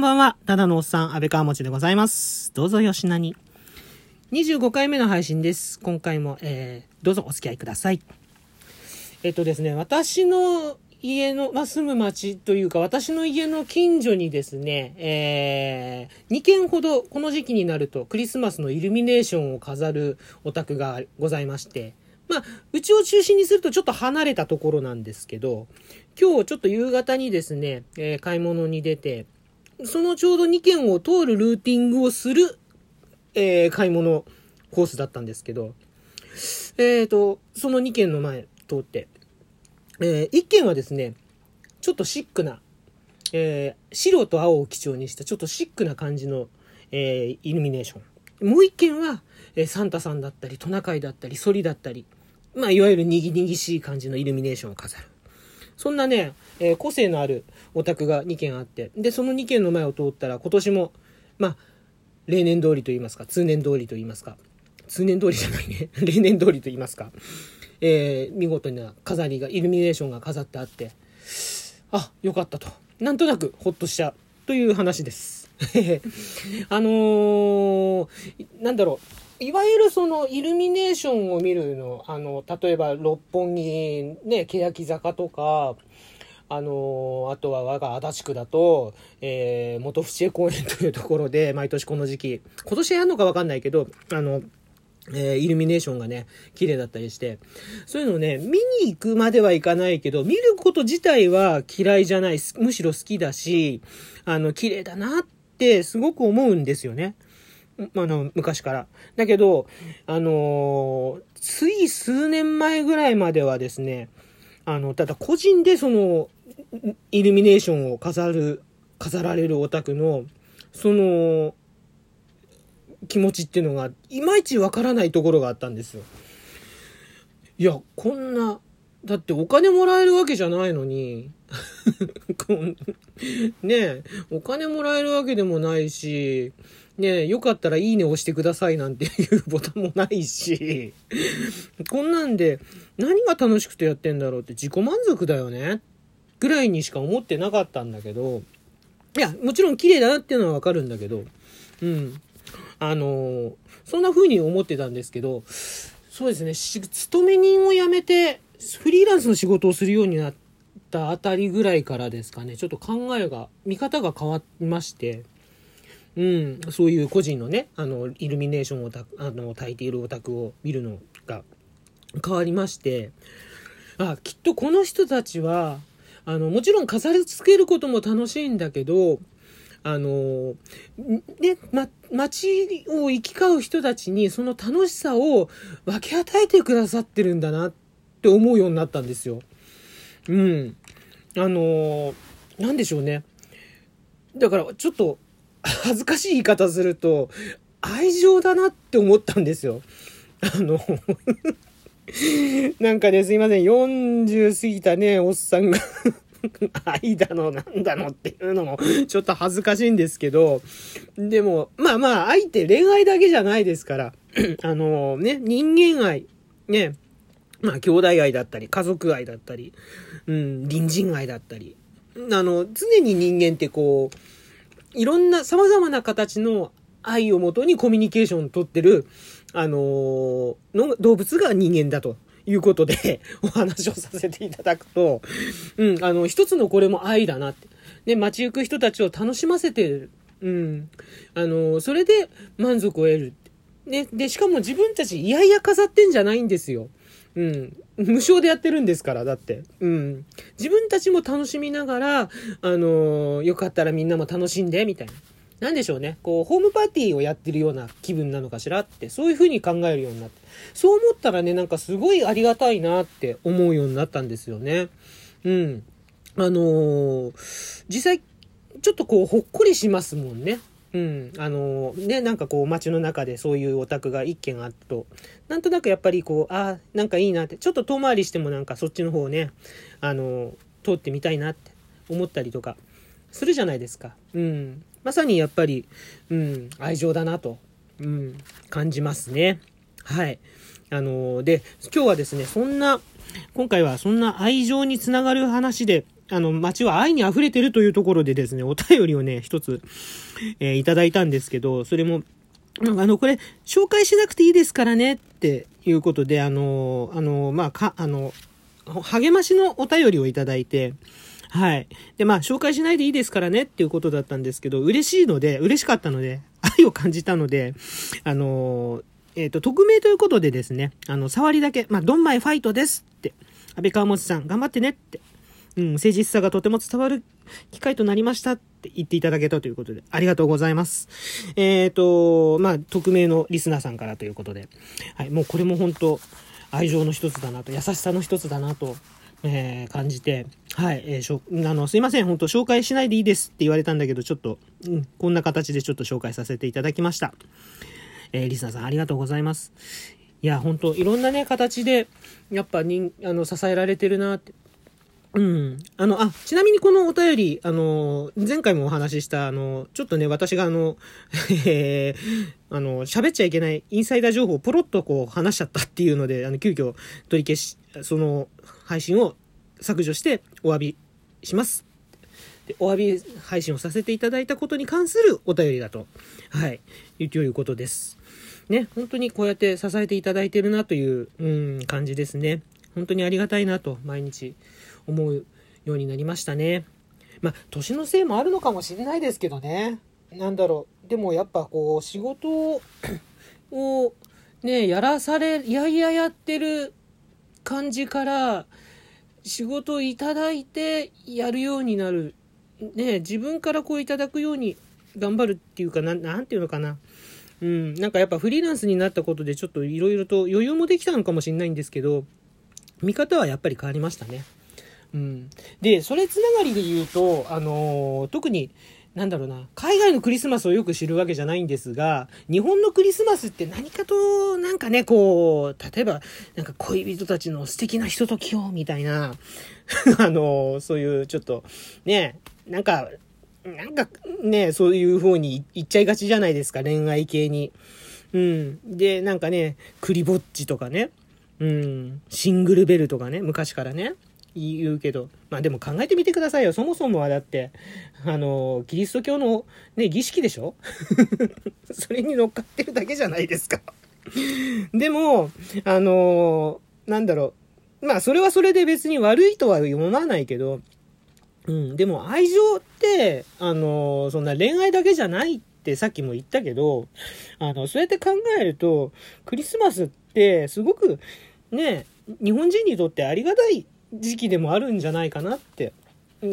んばんは。ただのおっさん、安倍川持でございます。どうぞよしなに。25回目の配信です。今回も、えー、どうぞお付き合いください。えっとですね、私の家の、まあ、住む町というか、私の家の近所にですね、えー、2軒ほどこの時期になるとクリスマスのイルミネーションを飾るお宅がございまして、まあ、うちを中心にするとちょっと離れたところなんですけど、今日ちょっと夕方にですね、えー買い物に出て、そのちょうど2軒を通るルーティングをする、えー買い物コースだったんですけど、えーと、その2軒の前通って、え1軒はですね、ちょっとシックな、えー白と青を基調にしたちょっとシックな感じの、えーイルミネーション。もう1軒は、えーサンタさんだったり、トナカイだったり、ソリだったり、まあ、いわゆるにぎにぎしい感じのイルミネーションを飾る。そんなね、えー個性のあるお宅が2軒あって、で、その2軒の前を通ったら、今年も、まあ、例年通りと言いますか、通年通りと言いますか、通年通りじゃないね、例年通りと言いますか、えー見事な飾りが、イルミネーションが飾ってあって、あ、よかったと。なんとなくほっとしたという話です。あのーなんだろう。いわゆるそのイルミネーションを見るの、あの、例えば六本木、ね、欅坂とか、あのあとは我が足立区だと、えー元淵江公園というところで、毎年この時期、今年やるのかわかんないけど、あの、えーイルミネーションがね、綺麗だったりして、そういうのをね、見に行くまではいかないけど、見ること自体は嫌いじゃない、むしろ好きだし、あの、綺麗だなってすごく思うんですよね。あの、昔から。だけど、あのーつい数年前ぐらいまではですね、あの、ただ個人でその、イルミネーションを飾る、飾られるオタクの、その、気持ちっていうのが、いまいちわからないところがあったんですよ。いや、こんな、だってお金もらえるわけじゃないのに、ねえ、お金もらえるわけでもないし、ねえ、よかったらいいね押してくださいなんていうボタンもないし、こんなんで何が楽しくてやってんだろうって自己満足だよね。ぐらいにしか思ってなかったんだけど、いや、もちろん綺麗だなっていうのはわかるんだけど、うん。あのそんな風に思ってたんですけど、そうですね、勤め人を辞めて、フリーランスの仕事をするようになったあたりぐらいからですかね、ちょっと考えが、見方が変わりまして、うん、そういう個人のね、あの、イルミネーションをたあの焚いているオタクを見るのが変わりまして、あ、きっとこの人たちは、あの、もちろん飾り付けることも楽しいんだけど、あの、ね、ま、街を行き交う人たちにその楽しさを分け与えてくださってるんだなっって思うようになったんですよ。うん。あの、なんでしょうね。だからちょっと 恥ずかしい言い方すると、愛情だなって思ったんですよ。あの、なんかね、すいません。40過ぎたね、おっさんが 愛だの、なんだのっていうのも、ちょっと恥ずかしいんですけど、でも、まあまあ、愛って恋愛だけじゃないですから、あのね、人間愛、ね、まあ、兄弟愛だったり、家族愛だったり、うん、隣人愛だったり、あの、常に人間ってこう、いろんな様々な形の愛をもとにコミュニケーションを取ってる、あのの動物が人間だということで お話をさせていただくと、うん、あの、一つのこれも愛だなって。ね、街行く人たちを楽しませてる。うん。あのそれで満足を得る。ね、で、しかも自分たちいやいや飾ってんじゃないんですよ。うん。無償でやってるんですから、だって。うん。自分たちも楽しみながら、あのーよかったらみんなも楽しんで、みたいな。なんでしょうね。こう、ホームパーティーをやってるような気分なのかしらって、そういうふうに考えるようになって。そう思ったらね、なんかすごいありがたいなって思うようになったんですよね。うん。あのー実際、ちょっとこう、ほっこりしますもんね。うん。あのーね、なんかこう、街の中でそういうお宅が一軒あると、なんとなくやっぱりこう、ああ、なんかいいなって、ちょっと遠回りしてもなんかそっちの方をね、あのー通ってみたいなって思ったりとか、するじゃないですか。うん。まさにやっぱり、うん、愛情だなと、うん、感じますね。はい。あのーで、今日はですね、そんな、今回はそんな愛情につながる話であの、街は愛に溢れてるというところでですね、お便りをね、一つ、えー、いただいたんですけど、それも、あの、これ、紹介しなくていいですからね、っていうことで、あの、あの、まあ、か、あの、励ましのお便りをいただいて、はい。で、まあ、紹介しないでいいですからねっていうことだったんですけど、嬉しいので、嬉しかったので、愛を感じたので、あの、えっ、ー、と、匿名ということでですね、あの、触りだけ、まあ、ドンマイファイトですって、安倍川持さん、頑張ってねって、うん、誠実さがとても伝わる機会となりましたって言っていただけたということで、ありがとうございます。えっ、ー、と、まあ、匿名のリスナーさんからということで、はい、もうこれも本当愛情の一つだなと、優しさの一つだなと、えー、感じて、はい、えー、しょ、あの、すいません、本当紹介しないでいいですって言われたんだけど、ちょっと、うん、こんな形でちょっと紹介させていただきました。えー、リスナーさんありがとうございます。いや、本当いろんなね、形で、やっぱ人、あの、支えられてるなって。うん。あの、あ、ちなみにこのお便り、あの、前回もお話しした、あの、ちょっとね、私があの、えー、あの、喋っちゃいけないインサイダー情報をポロッとこう話しちゃったっていうので、あの、急遽取り消し、その配信を削除してお詫びします。でお詫び配信をさせていただいたことに関するお便りだと、はい、いうことです。ね、本当にこうやって支えていただいてるなという、うん、感じですね。本当にありがたいなと、毎日思うようになりましたね。まあ、年のせいもあるのかもしれないですけどね。なんだろう。でもやっぱこう、仕事を、ね、やらされ、いやいややってる感じから、仕事をいただいてやるようになる。ね、自分からこういただくように頑張るっていうかな、なんていうのかな。うん、なんかやっぱフリーランスになったことでちょっといろいろと余裕もできたのかもしれないんですけど、見方はやっぱり変わりましたね。うん。で、それつながりで言うと、あのー、特に、なんだろうな、海外のクリスマスをよく知るわけじゃないんですが、日本のクリスマスって何かと、なんかね、こう、例えば、なんか恋人たちの素敵なひとときを、みたいな、あのー、そういうちょっと、ね、なんか、なんかね、そういう風に言っちゃいがちじゃないですか、恋愛系に。うん。で、なんかね、クリぼっちとかね、うん、シングルベルとかね、昔からね、言うけど、まあでも考えてみてくださいよ。そもそもはだって、あの、キリスト教のね、儀式でしょ？それに乗っかってるだけじゃないですかでも、あの、なんだろう。まあそれはそれで別に悪いとは読まないけど、うん、でも愛情って、あの、そんな恋愛だけじゃないってさっきも言ったけど、あの、そうやって考えると、クリスマスってすごくね、日本人にとってありがたい時期でもあるんじゃないかなって、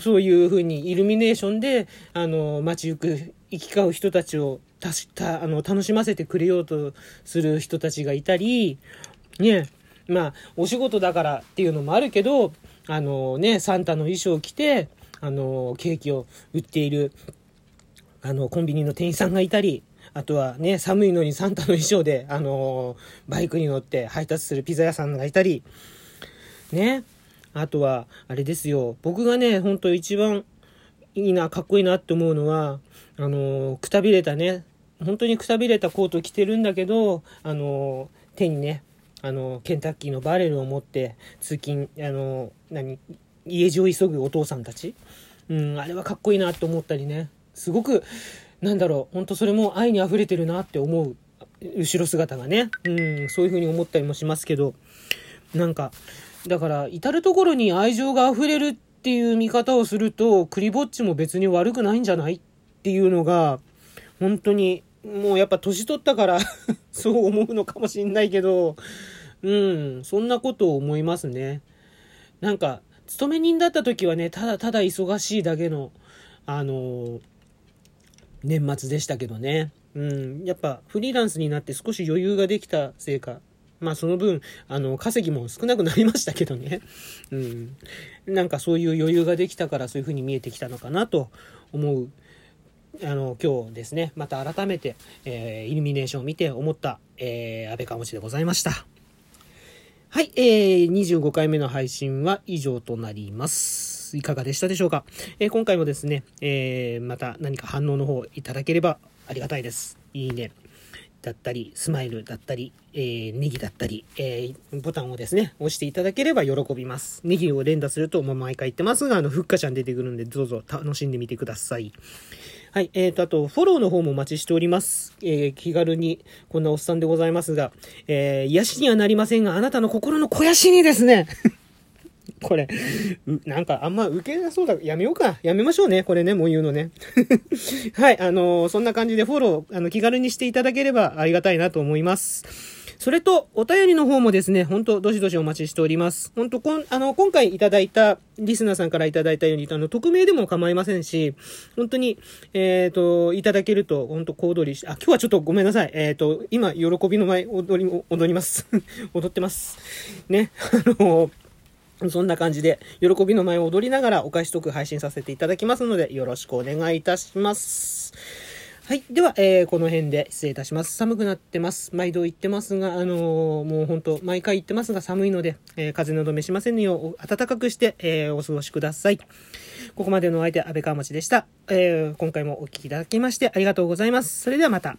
そういうふうにイルミネーションで、あの、街行く、行き交う人たちをたしたあの楽しませてくれようとする人たちがいたり、ね、まあ、お仕事だからっていうのもあるけど、あのね、サンタの衣装を着て、あの、ケーキを売っている、あの、コンビニの店員さんがいたり、あとはね、寒いのにサンタの衣装で、あのバイクに乗って配達するピザ屋さんがいたり、ね。あとは、あれですよ。僕がね、ほんと一番いいな、かっこいいなって思うのは、あのくたびれたね、本当にくたびれたコート着てるんだけど、あの手にね、あの、ケンタッキーのバレルを持って通勤、あの、何、家路を急ぐお父さんたち。うん、あれはかっこいいなって思ったりね。すごく、なんだろう、ほんとそれも愛に溢れてるなって思う。後ろ姿がね。うん、そういう風に思ったりもしますけど、なんか、だから、至る所に愛情が溢れるっていう見方をすると、クリぼっちも別に悪くないんじゃないっていうのが、本当にもうやっぱ年取ったから そう思うのかもしんないけど、うん、そんなことを思いますね。なんか、勤め人だった時はね、ただただ忙しいだけの、あのー、年末でしたけどね。うん、やっぱフリーランスになって少し余裕ができたせいか、まあその分、あの、稼ぎも少なくなりましたけどね。うん。なんかそういう余裕ができたからそういう風に見えてきたのかなと思うあの、今日ですね、また改めて、えー、イルミネーションを見て思った、えー、安倍川持でございました。はい、えー、25回目の配信は以上となります。いかがでしたでしょうか、えー、今回もですね、えー、また何か反応の方いただければありがたいです。いいね。だったり、スマイルだったり、えー、ネギだったり、えー、ボタンをですね、押していただければ喜びます。ネギを連打すると、もう毎回言ってますが、あの、ふっかちゃん出てくるんで、どうぞ楽しんでみてください。はい、えーと、あと、フォローの方もお待ちしております。えー、気軽に、こんなおっさんでございますが、えー、癒しにはなりませんが、あなたの心の肥やしにですね、これ、なんかあんま受けなそうだ。やめようか。やめましょうね。これね、もう言うのね。はい、あのー、そんな感じでフォロー、あの、気軽にしていただければありがたいなと思います。それと、お便りの方もですね、本当どしどしお待ちしております。本当こん、あの、今回いただいた、リスナーさんからいただいたように、あの、匿名でも構いませんし、本当に、えっ、ー、と、いただけると、本当小躍りし、あ、今日はちょっとごめんなさい。えっ、ー、と、今、喜びの前、踊り、踊ります。踊ってます。ね、あの、そんな感じで、喜びの舞を踊りながらお返しトーク配信させていただきますので、よろしくお願いいたします。はい。では、えー、この辺で失礼いたします。寒くなってます。毎度言ってますが、あのー、もう本当毎回言ってますが寒いので、えー、風邪など召しませんよう、暖かくして、えー、お過ごしください。ここまでのお相手、安倍川町でした。えー、今回もお聴きいただきましてありがとうございます。それではまた。